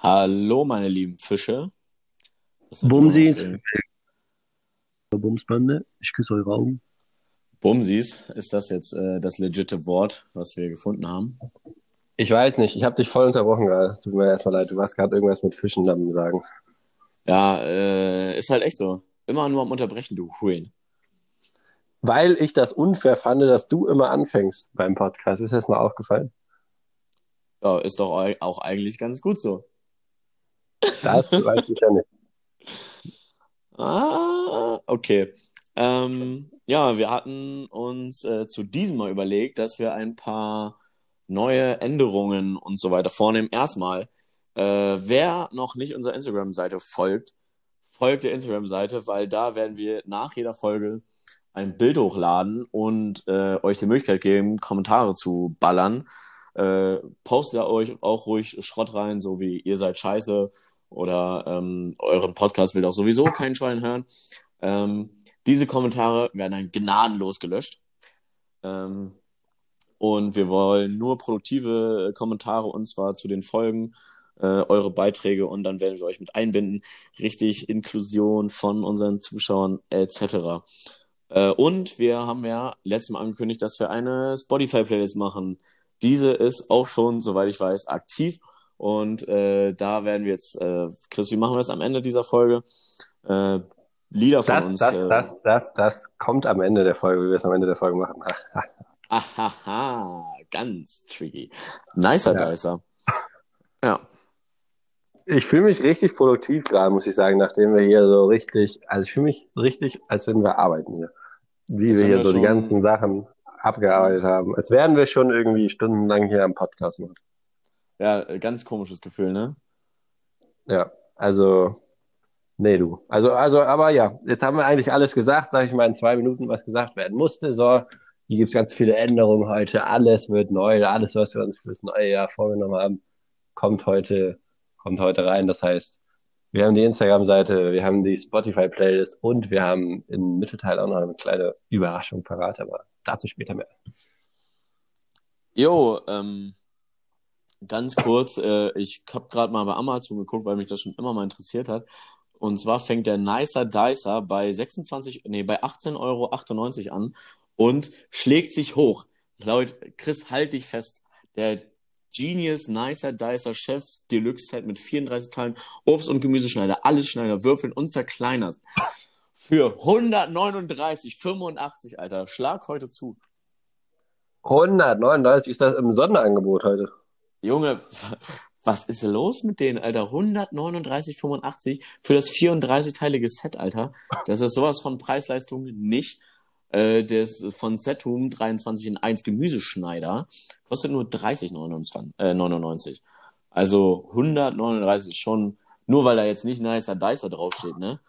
Hallo, meine lieben Fische. Bumsis. Bumsbande, ich küsse eure Augen. Bumsis, ist das jetzt äh, das legitte Wort, was wir gefunden haben? Ich weiß nicht, ich habe dich voll unterbrochen gerade. Tut mir erstmal leid, du warst gerade irgendwas mit Fischen am sagen. Ja, äh, ist halt echt so. Immer nur am Unterbrechen, du Huren. Weil ich das unfair fand, dass du immer anfängst beim Podcast. Ist dir das mal aufgefallen? Ja, ist doch au- auch eigentlich ganz gut so. Das weiß ich ja nicht. Ah, okay. Ähm, ja, wir hatten uns äh, zu diesem Mal überlegt, dass wir ein paar neue Änderungen und so weiter vornehmen. Erstmal, äh, wer noch nicht unserer Instagram-Seite folgt, folgt der Instagram-Seite, weil da werden wir nach jeder Folge ein Bild hochladen und äh, euch die Möglichkeit geben, Kommentare zu ballern. Äh, postet euch auch ruhig Schrott rein, so wie ihr seid scheiße oder ähm, euren Podcast will auch sowieso kein Schwein hören. Ähm, diese Kommentare werden dann gnadenlos gelöscht. Ähm, und wir wollen nur produktive Kommentare und zwar zu den Folgen, äh, eure Beiträge und dann werden wir euch mit einbinden. Richtig Inklusion von unseren Zuschauern etc. Äh, und wir haben ja letztes Mal angekündigt, dass wir eine Spotify-Playlist machen. Diese ist auch schon, soweit ich weiß, aktiv. Und äh, da werden wir jetzt, äh, Chris, wie machen wir das am Ende dieser Folge? Äh, Lieder von Das, uns. das, äh, das, das, das kommt am Ende der Folge, wie wir es am Ende der Folge machen. Ahaha, ganz tricky. Nicer Ja. Dicer. Ja. Ich fühle mich richtig produktiv gerade, muss ich sagen, nachdem wir hier so richtig, also ich fühle mich richtig, als wenn wir arbeiten hier. Wie wir hier wir so die ganzen Sachen abgearbeitet haben. Als wären wir schon irgendwie stundenlang hier am Podcast machen. Ja, ganz komisches Gefühl, ne? Ja, also, nee, du. Also, also, aber ja, jetzt haben wir eigentlich alles gesagt, sag ich mal, in zwei Minuten, was gesagt werden musste. So, hier gibt's ganz viele Änderungen heute. Alles wird neu. Alles, was wir uns fürs neue Jahr vorgenommen haben, kommt heute, kommt heute rein. Das heißt, wir haben die Instagram-Seite, wir haben die Spotify-Playlist und wir haben im Mittelteil auch noch eine kleine Überraschung parat, aber dazu später mehr. Jo, ähm, ganz kurz, äh, ich habe gerade mal bei Amazon geguckt, weil mich das schon immer mal interessiert hat. Und zwar fängt der Nicer Dicer bei 26, nee, bei 18,98 Euro an und schlägt sich hoch. Laut Chris, halt dich fest. Der Genius Nicer Dicer Chefs Deluxe Set mit 34 Teilen, Obst- und Gemüseschneider, alles Schneider, Würfeln und zerkleinerst. Für 139,85, Alter. Schlag heute zu. 139 ist das im Sonderangebot heute. Junge, was ist los mit denen, Alter? 139,85 für das 34-teilige Set, Alter. Das ist sowas von Preis-Leistung nicht. Äh, ist von Setum 23 in 1 Gemüseschneider kostet nur 30,99. Äh, 99. also 139 ist schon, nur weil da jetzt nicht Nicer Dicer draufsteht, ne?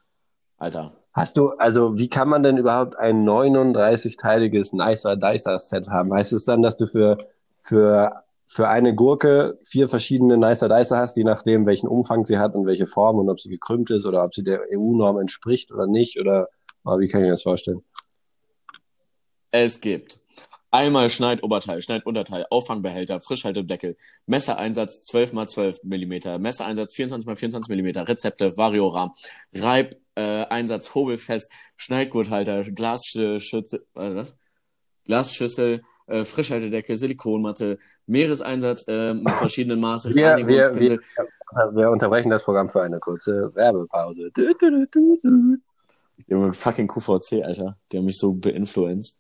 Alter. Hast du, also wie kann man denn überhaupt ein 39-teiliges Nicer Dicer Set haben? Heißt es dann, dass du für, für, für eine Gurke vier verschiedene Nicer Dicer hast, je nachdem, welchen Umfang sie hat und welche Form und ob sie gekrümmt ist oder ob sie der EU-Norm entspricht oder nicht? Oder, oder wie kann ich mir das vorstellen? Es gibt einmal Schneidoberteil, Schneidunterteil, Auffangbehälter, Frischhaltedeckel, Messereinsatz 12 x 12 mm, Messereinsatz 24 x 24 mm, Rezepte, Variorahmen, Reib, äh, Einsatz, Hobelfest, Schneidgurthalter, Glasschütze, äh, was? Glasschüssel, äh, Frischhaltedecke, Silikonmatte, Meereseinsatz äh, mit verschiedenen Maße, Wir, wir, wir, Reinigungspinsel. wir unterbrechen das Programm für eine kurze Werbepause. Du, du, du, du, du. Junge, fucking QVC, Alter. Die haben mich so beinfluenced.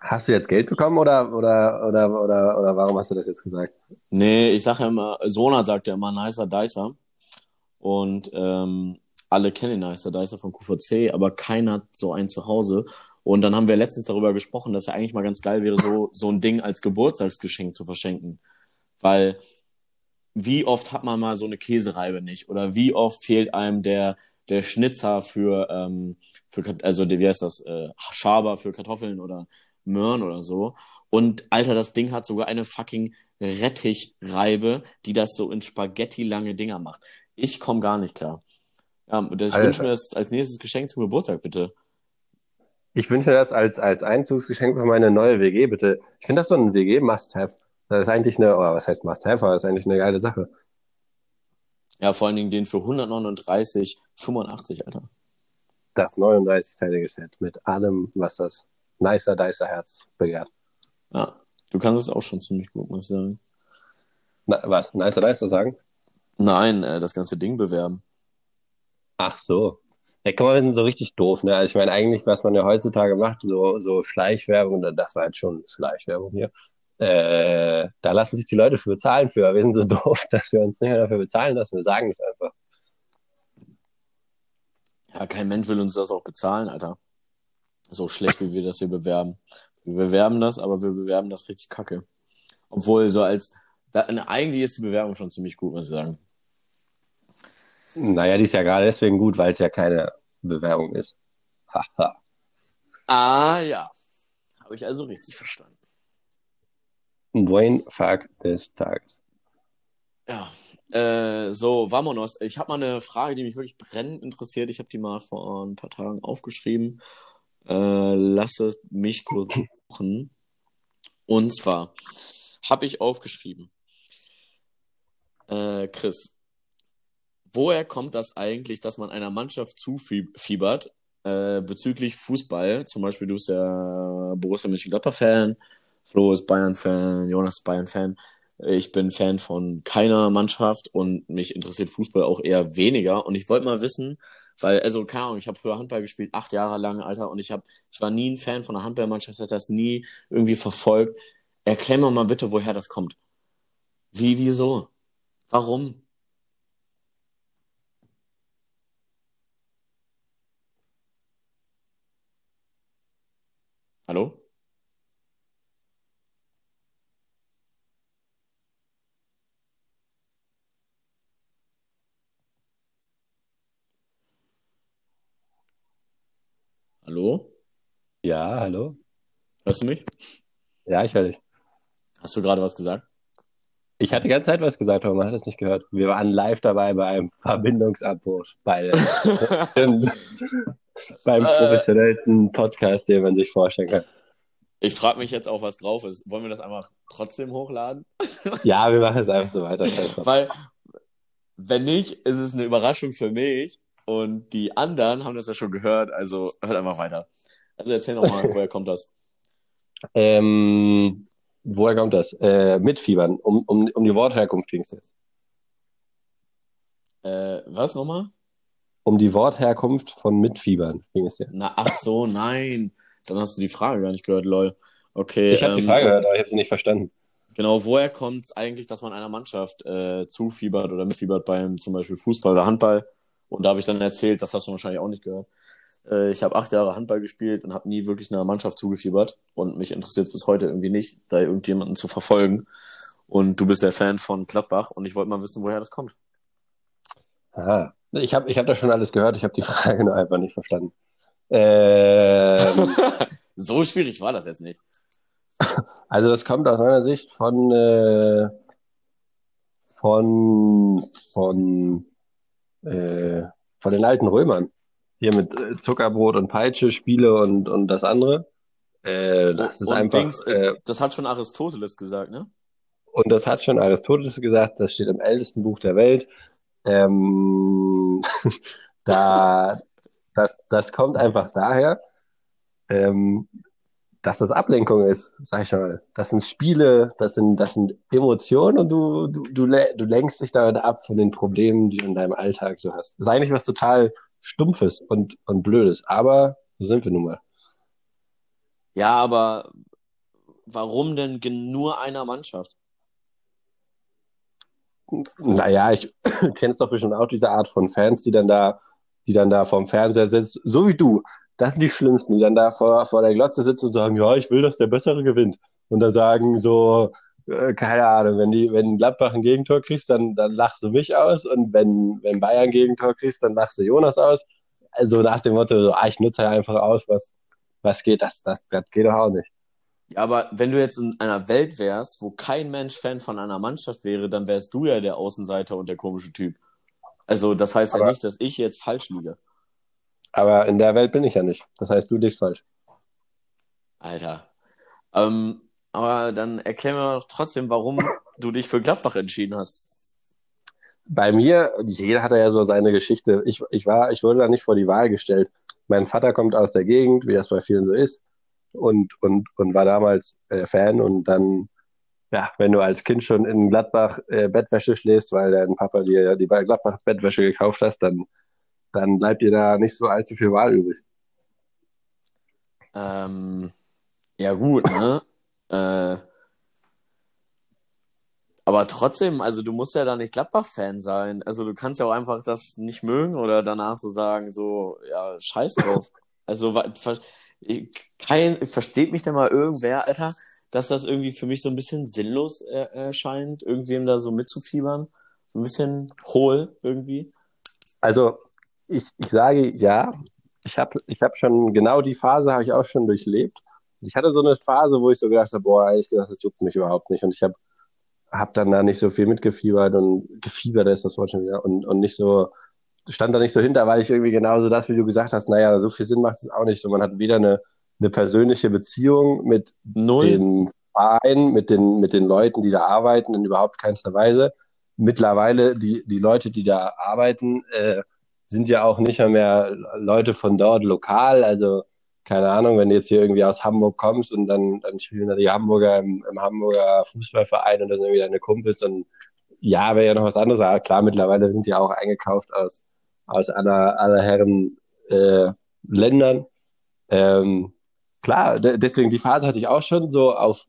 Hast du jetzt Geld bekommen oder, oder, oder, oder, oder warum hast du das jetzt gesagt? Nee, ich sage ja immer, Sona sagt ja immer Nicer Dicer. Und ähm, alle kennen Nicer Dicer von QVC, aber keiner hat so einen zu Hause. Und dann haben wir letztens darüber gesprochen, dass ja eigentlich mal ganz geil wäre, so, so ein Ding als Geburtstagsgeschenk zu verschenken. Weil wie oft hat man mal so eine Käsereibe nicht? Oder wie oft fehlt einem der, der Schnitzer für, ähm, für also wie heißt das, äh, Schaber für Kartoffeln oder Möhren oder so. Und Alter, das Ding hat sogar eine fucking Rettichreibe, die das so in Spaghetti lange Dinger macht. Ich komme gar nicht klar. Ja, ich Alter. wünsche mir das als nächstes Geschenk zum Geburtstag, bitte. Ich wünsche mir das als, als Einzugsgeschenk für meine neue WG, bitte. Ich finde das so ein WG-Must-Have. Das ist eigentlich eine, oder was heißt Must-Have, aber das ist eigentlich eine geile Sache. Ja, vor allen Dingen den für 139,85, Alter. Das 39-teilige Set mit allem, was das nicer Dicer Herz begehrt. Ja, du kannst es auch schon ziemlich gut, muss ich sagen. Na, was? Nicer Dicer sagen? Nein, äh, das ganze Ding bewerben. Ach so. Ja, guck mal, wir sind so richtig doof, ne? Also ich meine, eigentlich, was man ja heutzutage macht, so, so Schleichwerbung, das war jetzt schon Schleichwerbung hier. Äh, da lassen sich die Leute für bezahlen für. Wir sind so doof, dass wir uns nicht mehr dafür bezahlen lassen. Wir sagen es einfach. Ja, kein Mensch will uns das auch bezahlen, Alter. So schlecht, wie wir das hier bewerben. Wir bewerben das, aber wir bewerben das richtig kacke. Obwohl, so als, da, eigentlich ist die Bewerbung schon ziemlich gut, muss ich sagen. Naja, die ist ja gerade deswegen gut, weil es ja keine Bewerbung ist. Haha. Ah, ja. Habe ich also richtig verstanden. Brain Fuck des Tages. Ja. Äh, so, vamonos. Ich habe mal eine Frage, die mich wirklich brennend interessiert. Ich habe die mal vor ein paar Tagen aufgeschrieben. Äh, lass es mich kurz suchen. Und zwar habe ich aufgeschrieben. Äh, Chris, woher kommt das eigentlich, dass man einer Mannschaft zufiebert äh, bezüglich Fußball? Zum Beispiel, du bist ja Borussia Mönchengladbach-Fan, Flo ist Bayern-Fan, Jonas ist Bayern-Fan. Ich bin Fan von keiner Mannschaft und mich interessiert Fußball auch eher weniger. Und ich wollte mal wissen, weil, also, keine Ahnung, ich habe früher Handball gespielt, acht Jahre lang, Alter, und ich habe, ich war nie ein Fan von einer Handballmannschaft, hat das nie irgendwie verfolgt. Erklär mir mal bitte, woher das kommt. Wie, wieso? Warum? Hallo? Hallo? Ja, hallo? Hörst du mich? Ja, ich höre dich. Hast du gerade was gesagt? Ich hatte die ganze Zeit was gesagt, aber man hat es nicht gehört. Wir waren live dabei bei einem Verbindungsabbruch. Bei, beim Äh. professionellsten Podcast, den man sich vorstellen kann. Ich frage mich jetzt auch, was drauf ist. Wollen wir das einfach trotzdem hochladen? Ja, wir machen es einfach so weiter. Weil, wenn nicht, ist es eine Überraschung für mich. Und die anderen haben das ja schon gehört. Also hört einfach weiter. Also erzähl nochmal, woher kommt das? Ähm, woher kommt das? Äh, mitfiebern. Um, um, um die Wortherkunft ging es jetzt. Äh, was nochmal? Um die Wortherkunft von mitfiebern ging es dir. Na, ach so, nein. Dann hast du die Frage gar nicht gehört, lol. Okay. Ich habe die ähm, Frage gehört, aber ich habe sie nicht verstanden. Genau, woher kommt es eigentlich, dass man einer Mannschaft äh, zufiebert oder mitfiebert beim zum Beispiel Fußball oder Handball? Und da habe ich dann erzählt, das hast du wahrscheinlich auch nicht gehört. Äh, ich habe acht Jahre Handball gespielt und habe nie wirklich einer Mannschaft zugefiebert. Und mich interessiert es bis heute irgendwie nicht, da irgendjemanden zu verfolgen. Und du bist der Fan von Gladbach und ich wollte mal wissen, woher das kommt. Aha. Ich habe ich hab das schon alles gehört, ich habe die Frage nur einfach nicht verstanden. Ähm, so schwierig war das jetzt nicht. also das kommt aus meiner Sicht von, äh, von, von, äh, von den alten Römern. Hier mit äh, Zuckerbrot und Peitsche, Spiele und, und das andere. Äh, das ist und einfach, Dings, äh, das hat schon Aristoteles gesagt, ne? und das hat schon Aristoteles gesagt, das steht im ältesten Buch der Welt. Ähm, da, das, das kommt einfach daher, ähm, dass das Ablenkung ist, sag ich mal. Das sind Spiele, das sind, das sind Emotionen und du, du, du, du lenkst dich damit ab von den Problemen, die du in deinem Alltag so hast. Das ist eigentlich was total Stumpfes und, und Blödes, aber so sind wir nun mal. Ja, aber warum denn nur einer Mannschaft? Naja, ich kenn's doch bestimmt auch diese Art von Fans, die dann da, die dann da vorm Fernseher sitzen, so wie du. Das sind die Schlimmsten, die dann da vor, vor der Glotze sitzen und sagen, ja, ich will, dass der Bessere gewinnt. Und dann sagen so, äh, keine Ahnung, wenn die, wenn Gladbach ein Gegentor kriegst, dann, dann lachst du mich aus. Und wenn, wenn Bayern ein Gegentor kriegst, dann lachst du Jonas aus. Also nach dem Motto, so, ah, ich nutze halt einfach aus, was, was geht, das, das, das geht doch auch nicht. Ja, aber wenn du jetzt in einer Welt wärst, wo kein Mensch Fan von einer Mannschaft wäre, dann wärst du ja der Außenseiter und der komische Typ. Also das heißt ja Aber- nicht, dass ich jetzt falsch liege. Aber in der Welt bin ich ja nicht. Das heißt, du liegst falsch. Alter. Ähm, aber dann erklär mir doch trotzdem, warum du dich für Gladbach entschieden hast. Bei mir, jeder hat ja so seine Geschichte. Ich, ich war, ich wurde da nicht vor die Wahl gestellt. Mein Vater kommt aus der Gegend, wie das bei vielen so ist, und, und, und war damals äh, Fan. Und dann, ja, wenn du als Kind schon in Gladbach äh, Bettwäsche schläfst, weil dein Papa dir ja die Gladbach Bettwäsche gekauft hast, dann, dann bleibt dir da nicht so allzu viel Wahl übrig. Ähm, ja gut, ne? äh, aber trotzdem, also du musst ja da nicht Gladbach-Fan sein. Also du kannst ja auch einfach das nicht mögen oder danach so sagen, so, ja, scheiß drauf. Also kein, versteht mich denn mal irgendwer, Alter, dass das irgendwie für mich so ein bisschen sinnlos äh, erscheint, irgendwem da so mitzufiebern? So ein bisschen hohl irgendwie. Also ich, ich sage ja, ich habe ich hab schon genau die Phase habe ich auch schon durchlebt. Ich hatte so eine Phase, wo ich so gedacht habe, boah, ehrlich gesagt, das juckt mich überhaupt nicht. Und ich habe hab dann da nicht so viel mitgefiebert und gefiebert ist das Wort schon wieder und, und nicht so, stand da nicht so hinter, weil ich irgendwie genauso das, wie du gesagt hast, naja, so viel Sinn macht es auch nicht. Und man hat weder eine, eine persönliche Beziehung mit Null. den Verein, mit den, mit den Leuten, die da arbeiten, in überhaupt keinster Weise. Mittlerweile, die, die Leute, die da arbeiten, äh, sind ja auch nicht mehr, Leute von dort lokal. Also, keine Ahnung, wenn du jetzt hier irgendwie aus Hamburg kommst und dann, dann spielen da die Hamburger im, im Hamburger Fußballverein und das sind irgendwie deine Kumpels und ja, wäre ja noch was anderes. Aber klar, mittlerweile sind die auch eingekauft aus, aus aller, aller Herren äh, Ländern. Ähm, klar, de- deswegen die Phase hatte ich auch schon so auf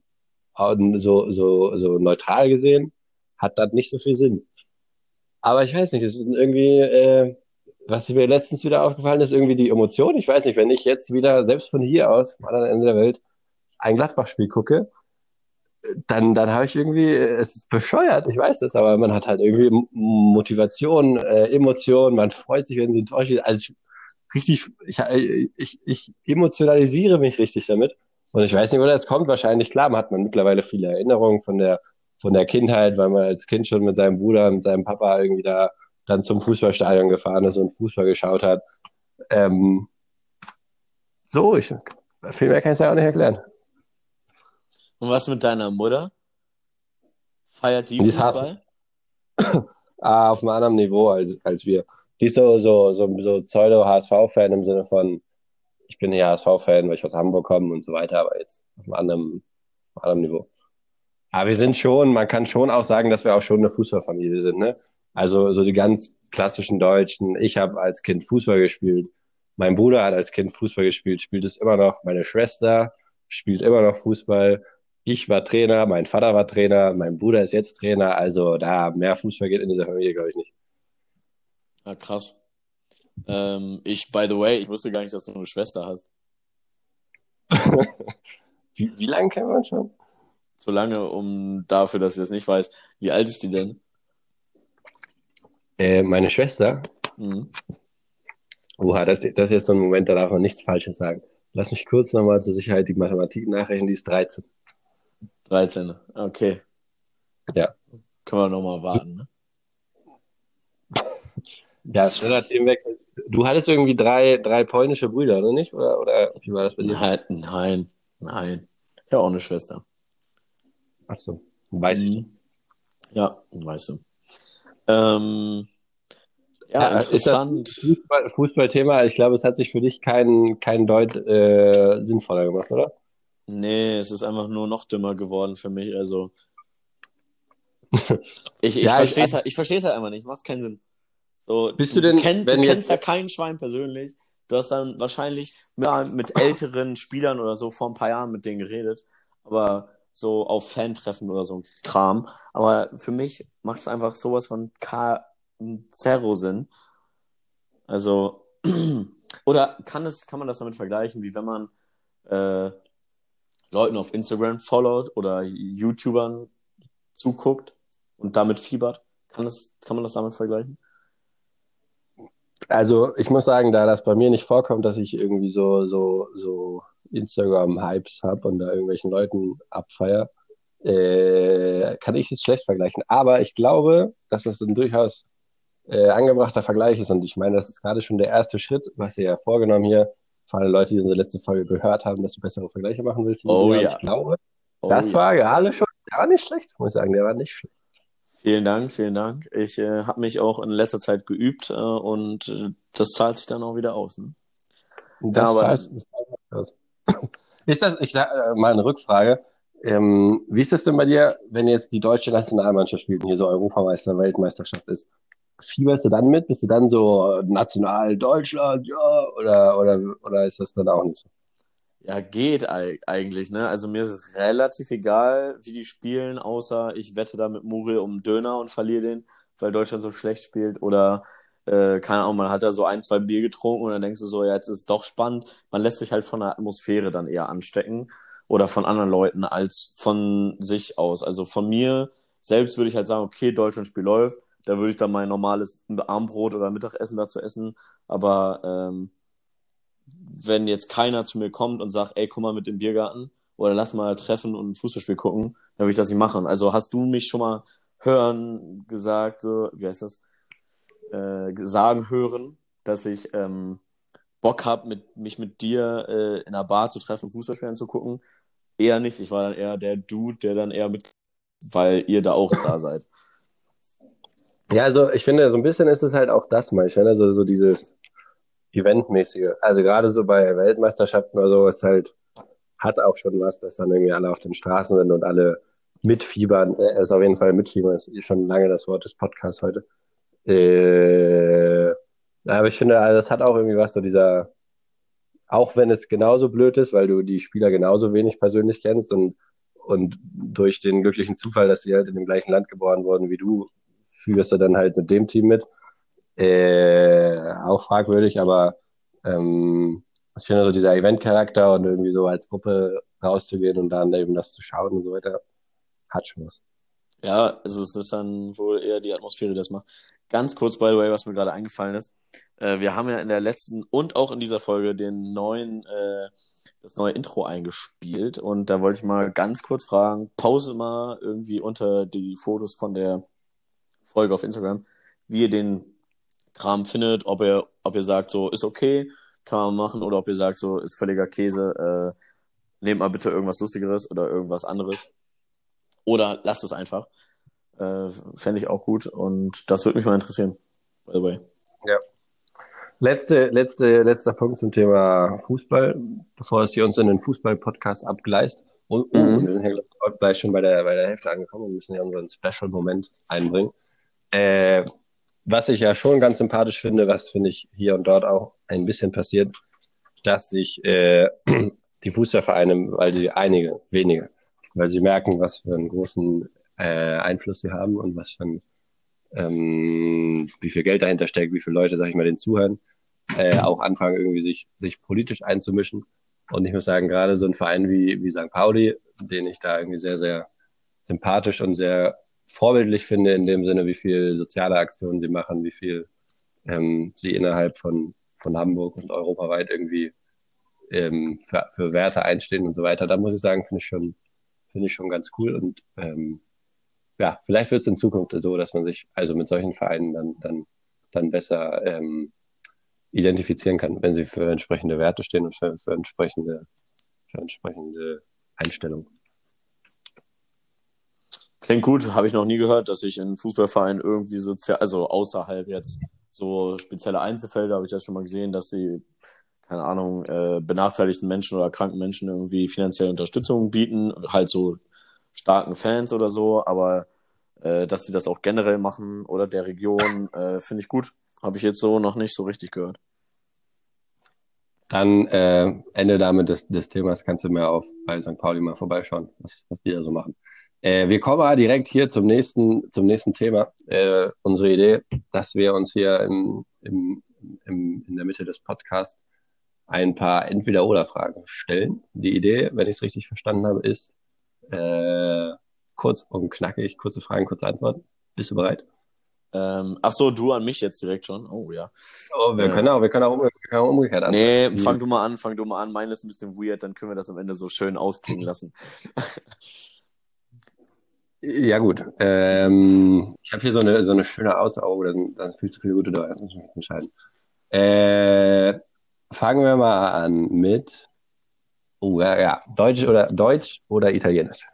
auf- so, so, so neutral gesehen, hat das nicht so viel Sinn. Aber ich weiß nicht, es ist irgendwie, äh, was mir letztens wieder aufgefallen ist, irgendwie die Emotion. Ich weiß nicht, wenn ich jetzt wieder, selbst von hier aus, vom anderen Ende der Welt, ein Gladbach-Spiel gucke, dann, dann habe ich irgendwie, äh, es ist bescheuert, ich weiß es, aber man hat halt irgendwie Motivation, äh, Emotion, man freut sich, wenn sie ein Tor. Also ich, richtig, ich, ich, ich emotionalisiere mich richtig damit. Und ich weiß nicht, wo das kommt. Wahrscheinlich, klar, man hat man mittlerweile viele Erinnerungen von der, von der Kindheit, weil man als Kind schon mit seinem Bruder, mit seinem Papa irgendwie da dann zum Fußballstadion gefahren ist und Fußball geschaut hat. Ähm, so, ich, viel mehr kann ich ja auch nicht erklären. Und was mit deiner Mutter? Feiert die Die Fußball? Ah, auf einem anderen Niveau als, als wir. Die ist so, so, so, so Pseudo-HSV-Fan im Sinne von, ich bin hier HSV-Fan, weil ich aus Hamburg komme und so weiter, aber jetzt auf einem anderen, auf einem anderen Niveau. Aber wir sind schon, man kann schon auch sagen, dass wir auch schon eine Fußballfamilie sind, ne? Also so die ganz klassischen Deutschen. Ich habe als Kind Fußball gespielt. Mein Bruder hat als Kind Fußball gespielt, spielt es immer noch. Meine Schwester spielt immer noch Fußball. Ich war Trainer, mein Vater war Trainer, mein Bruder ist jetzt Trainer. Also da mehr Fußball geht in dieser Familie, glaube ich, nicht. Ja, krass. Ähm, ich, by the way, ich wusste gar nicht, dass du eine Schwester hast. Wie, wie lange kennen wir uns schon? So lange, um dafür, dass ich das nicht weiß. Wie alt ist die denn? Äh, meine Schwester, Mhm. oha, das, das ist jetzt so ein Moment, da darf man nichts Falsches sagen. Lass mich kurz nochmal zur Sicherheit die Mathematik nachrechnen, die ist 13. 13. Okay. Ja. Können wir nochmal warten, ne? Ja, schneller Themenwechsel. Du hattest irgendwie drei, drei polnische Brüder, oder nicht? Oder, oder wie war das bei dir? Nein, nein, nein. Ich habe auch eine Schwester. Ach so, weiß ich. Mhm. Ja, weißt du. Ähm, ja, Ja, interessant. Fußball, Fußballthema, ich glaube, es hat sich für dich kein, kein Deut äh, sinnvoller gemacht, oder? Nee, es ist einfach nur noch dümmer geworden für mich. Also, ich, ich Ja, verstehe es halt, halt einfach nicht. Macht keinen Sinn. So, Bist du denn, kenn, du kennst ja kein Schwein persönlich. Du hast dann wahrscheinlich mit älteren Spielern oder so vor ein paar Jahren mit denen geredet. Aber so auf Fantreffen oder so ein Kram. Aber für mich macht es einfach sowas von K Zero Sinn. Also, oder kann es, kann man das damit vergleichen, wie wenn man äh, Leuten auf Instagram followt oder YouTubern zuguckt und damit fiebert? Kann, das, kann man das damit vergleichen? Also ich muss sagen, da das bei mir nicht vorkommt, dass ich irgendwie so, so, so Instagram-Hypes habe und da irgendwelchen Leuten abfeier, äh, kann ich es schlecht vergleichen. Aber ich glaube, dass das dann durchaus äh, angebrachter Vergleich ist. Und ich meine, das ist gerade schon der erste Schritt, was ihr ja vorgenommen hier, für alle Leute, die unsere letzte Folge gehört haben, dass du bessere Vergleiche machen willst. Oh ja. Ich glaube, Oh, das ja. war gerade schon, der war nicht schlecht, muss ich sagen, der war nicht schlecht. Vielen Dank, vielen Dank. Ich äh, habe mich auch in letzter Zeit geübt äh, und äh, das zahlt sich dann auch wieder aus. Ne? Das aber- zahlt- das zahlt aus. Ist das, ich sag äh, mal eine Rückfrage. Ähm, wie ist das denn bei dir, wenn jetzt die deutsche Nationalmannschaft spielt und hier so Europameister, Weltmeisterschaft ist? Fieberst du dann mit? Bist du dann so äh, national Deutschland, ja? Oder, oder, oder ist das dann auch nicht so? Ja, geht eig- eigentlich, ne? Also mir ist es relativ egal, wie die spielen, außer ich wette da mit Muriel um Döner und verliere den, weil Deutschland so schlecht spielt. Oder, äh, keine Ahnung, man hat da so ein, zwei Bier getrunken und dann denkst du so, ja, jetzt ist es doch spannend. Man lässt sich halt von der Atmosphäre dann eher anstecken oder von anderen Leuten als von sich aus. Also von mir selbst würde ich halt sagen, okay, Deutschland-Spiel läuft, da würde ich dann mein normales Armbrot oder Mittagessen dazu essen. Aber ähm, wenn jetzt keiner zu mir kommt und sagt, ey, komm mal mit im Biergarten oder lass mal treffen und ein Fußballspiel gucken, dann würde ich das nicht machen. Also hast du mich schon mal hören gesagt, so, wie heißt das, äh, sagen hören, dass ich ähm, Bock habe, mit, mich mit dir äh, in einer Bar zu treffen, Fußballspielen zu gucken? Eher nicht. Ich war dann eher der Dude, der dann eher mit, weil ihr da auch da seid. Ja, also ich finde, so ein bisschen ist es halt auch das mal. Ich finde, so, so dieses Eventmäßige. Also gerade so bei Weltmeisterschaften oder so ist halt, hat auch schon was, dass dann irgendwie alle auf den Straßen sind und alle mitfiebern. Äh, ist auf jeden Fall mitfiebern, ist schon lange das Wort des Podcasts heute. Äh, aber ich finde, also das hat auch irgendwie was, so dieser, auch wenn es genauso blöd ist, weil du die Spieler genauso wenig persönlich kennst und, und durch den glücklichen Zufall, dass sie halt in dem gleichen Land geboren wurden wie du, führst du dann halt mit dem Team mit. Äh, auch fragwürdig, aber ähm, ich finde so dieser Event-Charakter und irgendwie so als Gruppe rauszugehen und dann eben das zu schauen und so weiter, hat schon was. Ja, also es ist dann wohl eher die Atmosphäre, die das macht. Ganz kurz, by the way, was mir gerade eingefallen ist. Äh, wir haben ja in der letzten und auch in dieser Folge den neuen, äh, das neue Intro eingespielt und da wollte ich mal ganz kurz fragen, pause mal irgendwie unter die Fotos von der Folge auf Instagram, wie ihr den Kram findet, ob ihr, ob ihr sagt, so ist okay, kann man machen, oder ob ihr sagt, so ist völliger Käse, äh, nehmt mal bitte irgendwas Lustigeres oder irgendwas anderes. Oder lasst es einfach. Äh, Fände ich auch gut und das würde mich mal interessieren. By the way. Letzte, letzte, letzter Punkt zum Thema Fußball, bevor es hier uns in den Fußball-Podcast abgleist. Und, oh, Mhm. wir sind ja gleich schon bei der, bei der Hälfte angekommen und müssen ja unseren Special-Moment einbringen. Äh, was ich ja schon ganz sympathisch finde, was finde ich hier und dort auch ein bisschen passiert, dass sich äh, die Fußballvereine, weil die einige, wenige, weil sie merken, was für einen großen äh, Einfluss sie haben und was für ein, ähm, wie viel Geld dahinter steckt, wie viele Leute, sag ich mal, den zuhören, äh, auch anfangen, irgendwie sich, sich politisch einzumischen. Und ich muss sagen, gerade so ein Verein wie, wie St. Pauli, den ich da irgendwie sehr, sehr sympathisch und sehr vorbildlich finde, in dem Sinne, wie viel soziale Aktionen sie machen, wie viel ähm, sie innerhalb von, von Hamburg und europaweit irgendwie ähm, für, für Werte einstehen und so weiter. Da muss ich sagen, finde ich schon, finde ich schon ganz cool. Und ähm, ja, vielleicht wird es in Zukunft so, dass man sich also mit solchen Vereinen dann, dann, dann besser ähm, identifizieren kann, wenn sie für entsprechende Werte stehen und für, für entsprechende, für entsprechende Einstellungen. Klingt gut, habe ich noch nie gehört, dass sich ein Fußballverein irgendwie sozial, also außerhalb jetzt so spezielle Einzelfelder, habe ich das schon mal gesehen, dass sie, keine Ahnung, äh, benachteiligten Menschen oder kranken Menschen irgendwie finanzielle Unterstützung bieten, halt so starken Fans oder so, aber äh, dass sie das auch generell machen oder der Region, äh, finde ich gut. Habe ich jetzt so noch nicht so richtig gehört. Dann äh, Ende damit des, des Themas kannst du mir auf bei St. Pauli mal vorbeischauen, was, was die da so machen. Äh, wir kommen aber direkt hier zum nächsten, zum nächsten Thema. Äh, unsere Idee, dass wir uns hier im, im, im, in der Mitte des Podcasts ein paar Entweder-Oder-Fragen stellen. Die Idee, wenn ich es richtig verstanden habe, ist äh, kurz und knackig, kurze Fragen, kurze Antworten. Bist du bereit? Ähm, ach so, du an mich jetzt direkt schon. Oh ja. Oh, wir Ja. können auch, wir können auch, umge wir können auch umgekehrt an. Nee, Wie- fang du mal an, fang du mal an. Meine ist ein bisschen weird, dann können wir das am Ende so schön ausklingen lassen. Ja, gut. Ähm, ich habe hier so eine, so eine schöne Auswahl, da sind, viel zu viele gute dabei. Muss ich mich entscheiden. Äh, fangen wir mal an mit, oh, ja, ja, Deutsch oder Deutsch oder Italienisch?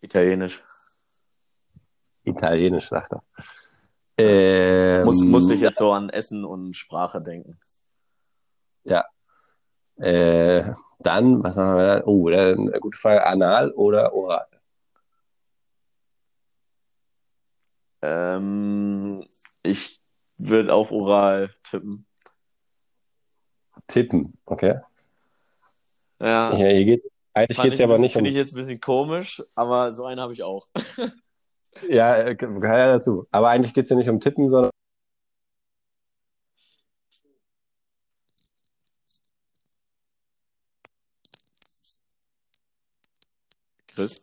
Italienisch. Italienisch, sagt er. Ähm, Muss, muss ich jetzt so an Essen und Sprache denken. Ja. Äh, dann, was haben wir da? Oh, da- eine gute Frage. Anal oder oral? Ähm, ich würde auf Oral tippen. Tippen, okay. Ja, Ja, hier geht, eigentlich geht es ja aber nicht um. Finde ich jetzt ein bisschen komisch, aber so einen habe ich auch. Ja, äh, gehört ja dazu. Aber eigentlich geht es ja nicht um Tippen, sondern Chris,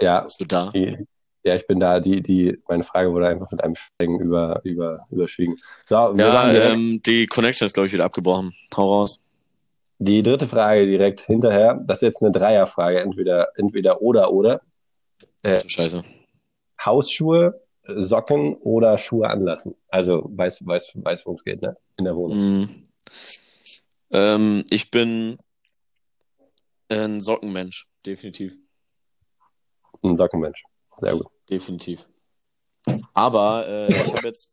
ja, bist du da? die, ja, ich bin da. Die, die, meine Frage wurde einfach mit einem Schweigen über, über, überschwiegen. So, wir Ja, ähm, die Connection ist, glaube ich, wieder abgebrochen. Hau raus. die dritte Frage direkt hinterher. Das ist jetzt eine Dreierfrage, entweder, entweder oder oder. Äh, Scheiße. Hausschuhe, Socken oder Schuhe anlassen. Also weiß, weiß, weiß, worum es geht, ne? In der Wohnung. Mm. Ähm, ich bin ein Sockenmensch, definitiv. Ein Sockenmensch. Sehr gut. Definitiv. Aber äh, ich habe jetzt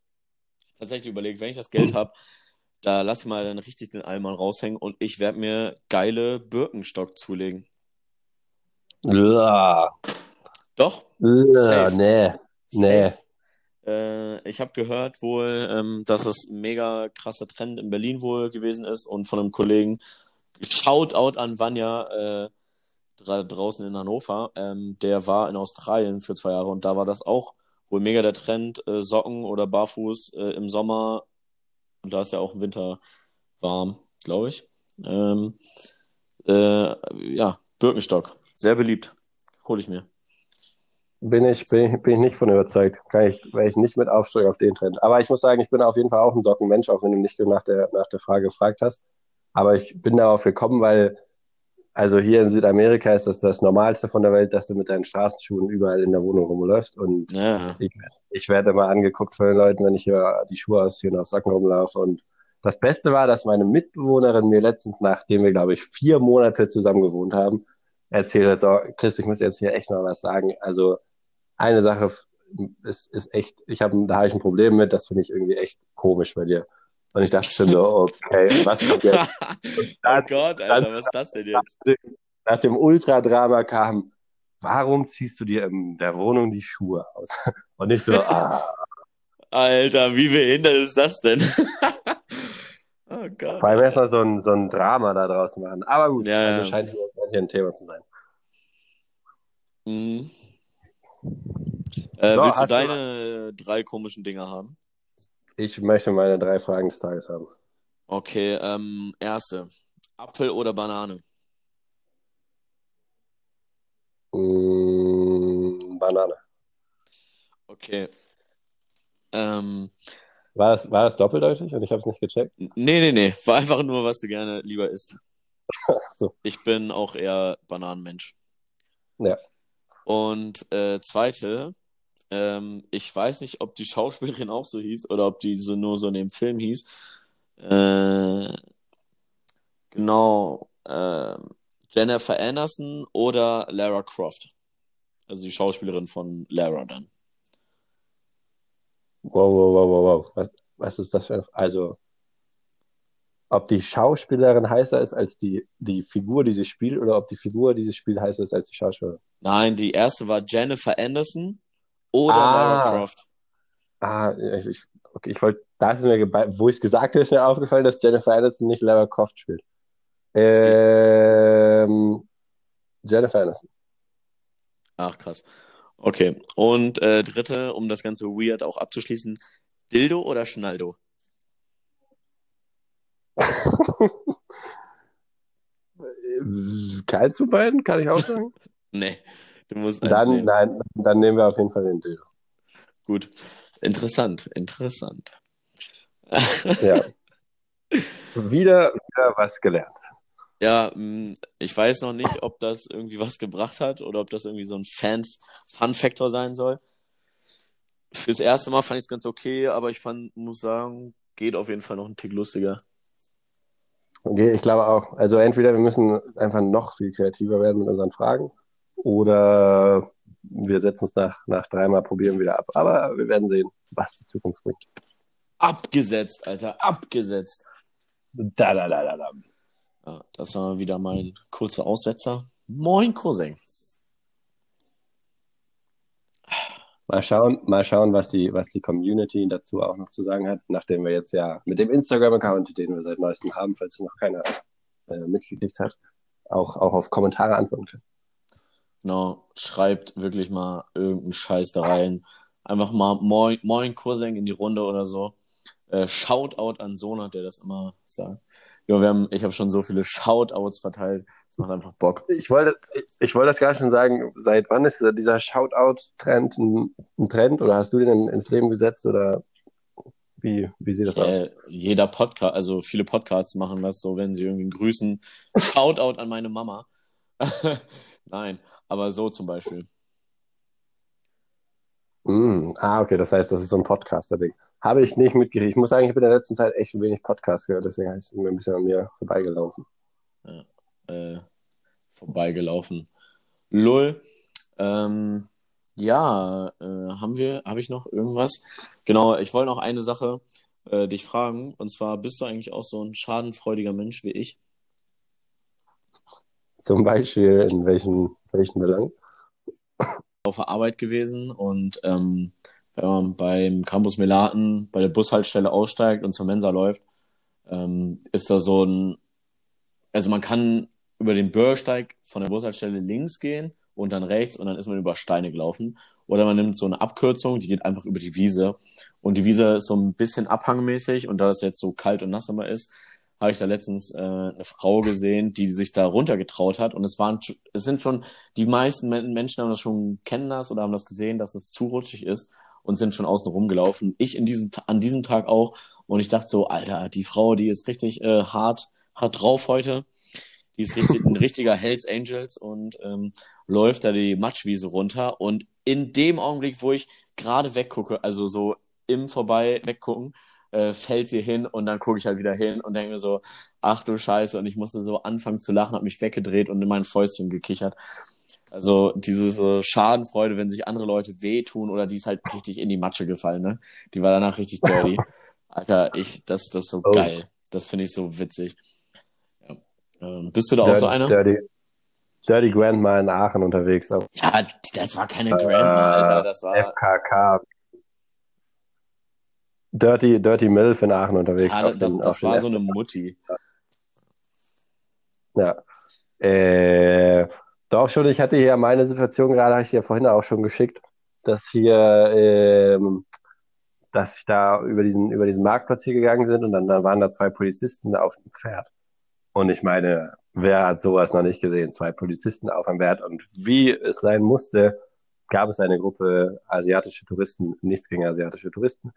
tatsächlich überlegt, wenn ich das Geld habe, da lass ich mal dann richtig den Allmann raushängen und ich werde mir geile Birkenstock zulegen. Uah. Doch? Uah, nee. Nee. Äh, ich habe gehört wohl, ähm, dass es ein mega krasser Trend in Berlin wohl gewesen ist und von einem Kollegen, Shoutout an Vanya, äh, draußen in Hannover, ähm, der war in Australien für zwei Jahre und da war das auch wohl mega der Trend, äh, Socken oder Barfuß äh, im Sommer und da ist ja auch im Winter warm, glaube ich. Ähm, äh, ja, Birkenstock, sehr beliebt, hole ich mir. Bin ich, bin bin ich nicht von überzeugt. Kann ich, weil ich nicht mit aufsteigen auf den Trend. Aber ich muss sagen, ich bin auf jeden Fall auch ein Sockenmensch, auch wenn du nicht nach der, nach der Frage gefragt hast. Aber ich bin darauf gekommen, weil, also hier in Südamerika ist das das Normalste von der Welt, dass du mit deinen Straßenschuhen überall in der Wohnung rumläufst. Und Ja, ich werde immer angeguckt von den Leuten, wenn ich hier die Schuhe ausziehe und auf Socken rumlaufe. Und das Beste war, dass meine Mitbewohnerin mir letztens, nachdem wir, glaube ich, vier Monate zusammen gewohnt haben, erzählt hat, so, Chris, ich muss jetzt hier echt noch was sagen. Also eine Sache ist, ist echt, ich habe, da habe ich ein Problem mit, das finde ich irgendwie echt komisch bei dir. Und ich dachte schon so, okay, was kommt jetzt? oh Gott, Alter, was ist das denn jetzt? Nach dem Ultradrama kam, warum ziehst du dir in der Wohnung die Schuhe aus? Und nicht so, ah, Alter, wie behindert ist das denn? oh Gott. Vor allem erstmal so ein, so ein Drama da draus machen. Aber gut, Ja, also ja. scheint hier, ein Thema zu sein. Mhm. Äh, So, willst du hast du- deine drei komischen Dinger haben? Ich möchte meine drei Fragen des Tages haben. Okay, ähm, erste. Apfel oder Banane? Mm, Banane. Okay. Ähm, War das, war das doppeldeutig und ich habe es nicht gecheckt? nee, nee, nee. War einfach nur, was du gerne lieber isst. So. Ich bin auch eher Bananenmensch. Ja. Und äh, zweite, ähm, ich weiß nicht, ob die Schauspielerin auch so hieß oder ob die so nur so in dem Film hieß. Äh, genau, äh, Jennifer Anderson oder Lara Croft. Also die Schauspielerin von Lara dann. Wow, wow, wow, wow, wow. Was, was ist das für ein... Also, ob die Schauspielerin heißer ist als die, die Figur, die sie spielt, oder ob die Figur, die sie spielt, heißer ist als die Schauspielerin? Nein, die erste war Jennifer Anderson oder Ah. Lara Croft. Ah, ich, ich, okay, ich wollte, da ist mir, wo ich es gesagt habe, ist mir aufgefallen, dass Jennifer Aniston nicht Lara Croft spielt. Ähm, Jennifer Aniston. Ach, krass. Okay. Und äh, dritte, um das Ganze weird auch abzuschließen, Dildo oder Schnaldo? Keins zu beiden, kann ich auch sagen. Nee, du musst Dann, nehmen. nein, dann nehmen wir auf jeden Fall den Dildo. Gut. Interessant, interessant. Ja. wieder, wieder was gelernt. Ja, mh, ich weiß noch nicht, ob das irgendwie was gebracht hat oder ob das irgendwie so ein Fan Fun-Factor sein soll. Fürs erste Mal fand ich es ganz okay, aber ich fand, muss sagen, geht auf jeden Fall noch ein Tick lustiger. Okay, ich glaube auch. Also entweder wir müssen einfach noch viel kreativer werden mit unseren Fragen oder wir setzen es nach, nach dreimal probieren wieder ab. Aber wir werden sehen, was die Zukunft bringt. Abgesetzt, Alter, abgesetzt. Da, da, da, da, da. Ja, das war wieder mein kurzer Aussetzer. Moin, Cousin. Mal schauen, mal schauen, was die, was die Community dazu auch noch zu sagen hat, nachdem wir jetzt ja mit dem Instagram-Account, den wir seit neuestem haben, falls noch keiner äh, mitgekriegt hat, auch, auch auf Kommentare antworten können. Genau, schreibt wirklich mal irgendeinen Scheiß da rein. Einfach mal Moin, Moin Cousin in die Runde oder so. Äh, Shoutout an Sona, der das immer sagt. Jo, wir haben, ich habe schon so viele Shoutouts verteilt. Das macht einfach Bock. Ich wollte, ich wollte das gerade schon sagen. Seit wann ist dieser Shoutout-Trend ein, ein Trend oder hast du den ins Leben gesetzt oder wie, wie sieht das aus? Äh, jeder Podcast, also viele Podcasts machen das so, wenn sie irgendwie grüßen. Shoutout an meine Mama. Nein, aber so zum Beispiel. Mm, ah, okay, das heißt, das ist so ein Podcaster-Ding. Habe ich nicht mitgekriegt. Ich muss sagen, ich habe in der letzten Zeit echt wenig Podcast gehört, deswegen ist es mir ein bisschen an mir vorbeigelaufen. Ja, äh, vorbeigelaufen. Lull. Ähm, ja, äh, haben wir, habe ich noch irgendwas? Genau, ich wollte noch eine Sache äh, dich fragen. Und zwar, bist du eigentlich auch so ein schadenfreudiger Mensch wie ich? Zum Beispiel in welchen, welchen Belang? Auf der Arbeit gewesen und ähm, wenn man beim Campus Melaten bei der Bushaltestelle aussteigt und zur Mensa läuft, ähm, ist da so ein, also man kann über den Bürgersteig von der Bushaltestelle links gehen und dann rechts und dann ist man über Steine gelaufen. Oder man nimmt so eine Abkürzung, die geht einfach über die Wiese. Und die Wiese ist so ein bisschen abhangmäßig und da es jetzt so kalt und nass immer ist, habe ich da letztens äh, eine Frau gesehen, die sich da runtergetraut hat. Und es waren, es sind schon, die meisten Menschen haben das schon kennen das oder haben das gesehen, dass es zu rutschig ist und sind schon außen rumgelaufen. Ich in diesem, an diesem Tag auch. Und ich dachte so, Alter, die Frau, die ist richtig äh, hart, hart drauf heute. Die ist richtig, ein richtiger Hells Angels und ähm, läuft da die Matschwiese runter. Und in dem Augenblick, wo ich gerade weggucke, also so im Vorbei weggucken, äh, fällt sie hin und dann gucke ich halt wieder hin und denke mir so, ach du Scheiße. Und ich musste so anfangen zu lachen, habe mich weggedreht und in mein Fäustchen gekichert. Also diese äh, Schadenfreude, wenn sich andere Leute wehtun oder die ist halt richtig in die Matsche gefallen, ne? Die war danach richtig dirty. Alter, ich, das, das ist so oh. geil. Das finde ich so witzig. Ja. Ähm, bist du da dirty, auch so einer? Dirty, dirty Grandma in Aachen unterwegs. Ja, das war keine Grandma, Alter. Das war. FKK. Dirty, Dirty Milf in Aachen unterwegs. Ja, das, den, das, das war so eine Mutti. Ja. Äh, doch schon, ich hatte hier meine Situation gerade, habe ich dir vorhin auch schon geschickt, dass hier, ähm, dass ich da über diesen, über diesen Marktplatz hier gegangen sind und dann, dann waren da zwei Polizisten auf dem Pferd. Und ich meine, wer hat sowas noch nicht gesehen? Zwei Polizisten auf dem Pferd. Und wie es sein musste, gab es eine Gruppe asiatische Touristen, nichts gegen asiatische Touristen,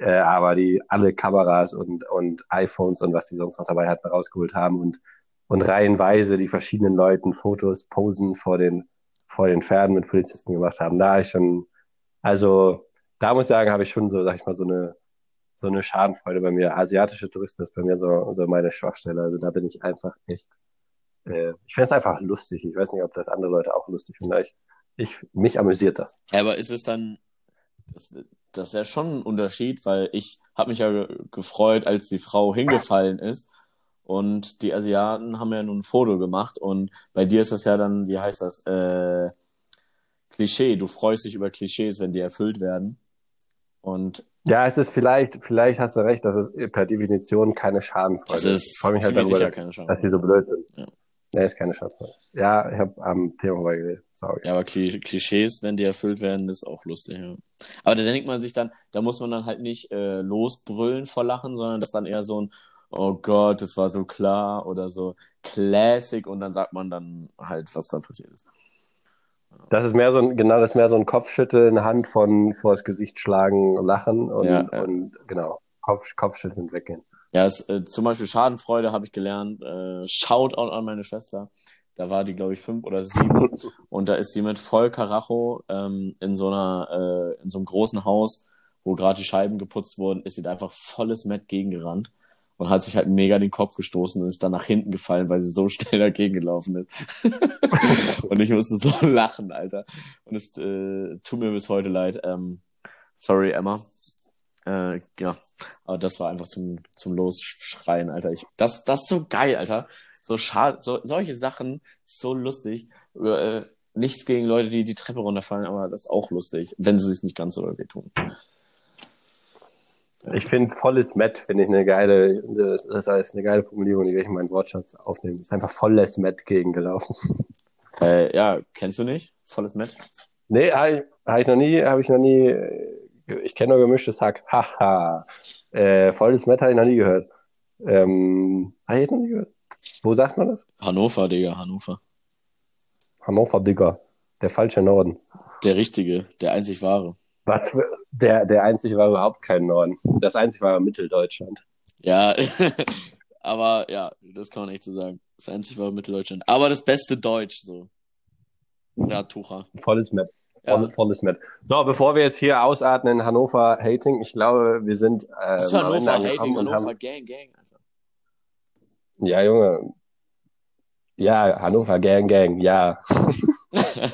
äh, aber die alle Kameras und, und iPhones und was die sonst noch dabei hatten, rausgeholt haben und und reihenweise die verschiedenen Leuten Fotos, Posen vor den, vor den Pferden mit Polizisten gemacht haben. Da ich schon, also da muss ich sagen, habe ich schon so, sag ich mal, so eine, so eine Schadenfreude bei mir. Asiatische Touristen ist bei mir so, so meine Schwachstelle. Also da bin ich einfach echt, äh, ich finde es einfach lustig. Ich weiß nicht, ob das andere Leute auch lustig finden. Ich, ich, mich amüsiert das. Aber ist es dann, das, das ist ja schon ein Unterschied, weil ich habe mich ja gefreut, als die Frau hingefallen ist und die Asiaten haben ja nun ein Foto gemacht und bei dir ist das ja dann, wie heißt das, äh, Klischee. Du freust dich über Klischees, wenn die erfüllt werden. Und ja, es ist vielleicht, vielleicht hast du recht, dass es per Definition keine Schadenfreude ist. Ich freue mich halt darüber, dass, dass sie so blöd sind. Ja. Nee, ist keine Schadenfreude. Ja, ich habe am Thema vorbeigeredet. Sorry. Ja, aber Klischees, wenn die erfüllt werden, ist auch lustig. Ja. Aber da denkt man sich dann, da muss man dann halt nicht äh, losbrüllen vor Lachen, sondern das ist dann eher so ein, oh Gott, das war so klar oder so Classic und dann sagt man dann halt, was da passiert ist. Das ist mehr so ein, genau, das ist mehr so ein Kopfschütteln, Hand von vors Gesicht schlagen, lachen und, ja, ja. und genau, Kopf, Kopfschütteln weggehen. Ja, es, äh, zum Beispiel Schadenfreude habe ich gelernt. Äh, Shoutout an meine Schwester. Da war die, glaube ich, fünf oder sieben. Und da ist sie mit voll Karacho ähm, in so einer, äh, in so einem großen Haus, wo gerade die Scheiben geputzt wurden, ist sie da einfach volles Met gegengerannt und hat sich halt mega den Kopf gestoßen und ist dann nach hinten gefallen, weil sie so schnell dagegen gelaufen ist. und ich musste so lachen, Alter. Und es äh, tut mir bis heute leid. Ähm, sorry, Emma. Äh, ja, aber das war einfach zum, zum Losschreien, Alter. Ich, das, das ist so geil, Alter. So schade, so, solche Sachen, so lustig. Äh, nichts gegen Leute, die die Treppe runterfallen, aber das ist auch lustig, wenn sie sich nicht ganz so weh tun. Ich finde volles Met, finde ich eine geile, das, das heißt eine geile Formulierung, die ich in meinen Wortschatz aufnehmen. Das ist einfach volles Met gegengelaufen. Äh, ja, kennst du nicht? Volles Met? Nee, habe ich, hab ich noch nie, habe ich noch nie, äh, ich kenne nur gemischtes Hack. Haha. Äh, volles Met habe ich noch nie gehört. Ähm, habe ich jetzt noch nie gehört? Wo sagt man das? Hannover, Digga, Hannover. Hannover, Digga. Der falsche Norden. Der richtige, der einzig wahre. Was für, der, der einzig war überhaupt kein Norden. Das einzig war Mitteldeutschland. Ja, aber ja, das kann man echt so sagen. Das einzig war Mitteldeutschland. Aber das beste Deutsch, so. Ja, Tucher. Volles Ja. Voll, volles Met. So, bevor wir jetzt hier ausatmen in Hannover Hating, ich glaube, wir sind äh, am Ende Hannover, Hating, Hannover, haben, Gang, Gang, Alter. Ja, Junge. Ja, Hannover Gang Gang, ja.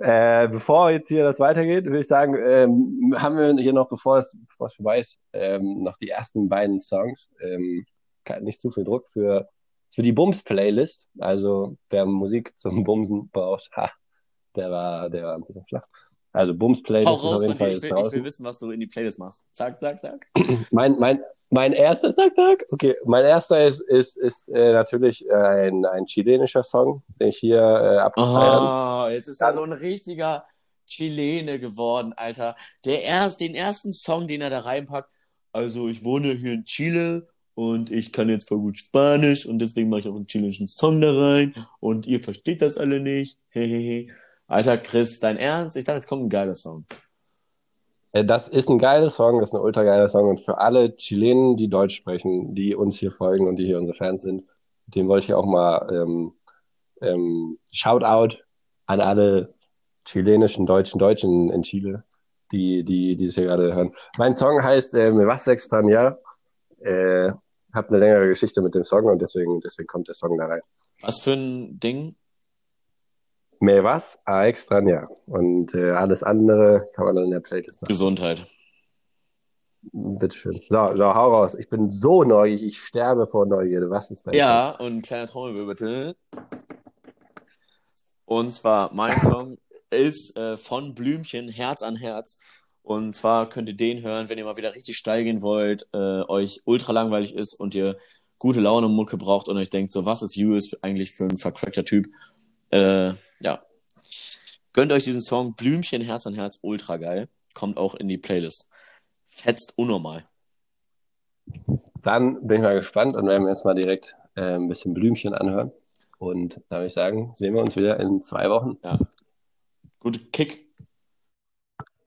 Äh, bevor jetzt hier das weitergeht, würde ich sagen, ähm, haben wir hier noch, bevor es, bevor es vorbei ist, ähm, noch die ersten beiden Songs. Ähm, nicht zu viel Druck für, für die Bums-Playlist. Also wer Musik zum Bumsen braucht, ha, der war, der war ein bisschen flach. Also Bums-Playlist ist auf jeden Fall ich will, ich will wissen, was du in die Playlist machst. Zack, zack, zack. Mein, mein, mein erster Tag, okay, mein erster ist, ist, ist äh, natürlich äh, ein, ein chilenischer Song, den ich hier äh, abgefeiert Oh, jetzt ist er so ein richtiger Chilene geworden, Alter. Der erst, den ersten Song, den er da reinpackt. Also, ich wohne hier in Chile und ich kann jetzt voll gut Spanisch und deswegen mache ich auch einen chilenischen Song da rein und ihr versteht das alle nicht. Hehehe. Alter, Chris, dein Ernst? Ich dachte, jetzt kommt ein geiler Song. Äh, Das ist ein geiler Song, das ist ein ultra geiler Song und für alle Chilenen, die Deutsch sprechen, die uns hier folgen und die hier unsere Fans sind, dem wollte ich auch mal ähm, ähm, Shoutout an alle chilenischen, deutschen Deutschen in Chile, die, die, die es hier gerade hören. Mein Song heißt äh, Me vas a extrañar. Äh, hab eine längere Geschichte mit dem Song und deswegen, deswegen kommt der Song da rein. Was für ein Ding? Me vas a extrañar. Und äh, alles andere kann man dann in der Playlist machen. Gesundheit. Bitteschön. So, so, hau raus. Ich bin so neugierig, ich sterbe vor Neugierde. Was ist dein Ja, und ein kleiner Trommelwirbel bitte. Und zwar, mein Song ist äh, von Blümchen, Herz an Herz. Und zwar könnt ihr den hören, wenn ihr mal wieder richtig steil gehen wollt, äh, euch ultra langweilig ist und ihr gute Laune Mucke braucht und euch denkt, so, was ist Hughes eigentlich für ein vercrackter Typ? Äh, ja. Gönnt euch diesen Song Blümchen, Herz an Herz, ultra geil. Kommt auch in die Playlist. Fetzt unnormal. Dann bin ich mal gespannt und werden wir jetzt mal direkt äh, ein bisschen Blümchen anhören. Und da würde ich sagen, sehen wir uns wieder in zwei Wochen. Ja. Gute Kick.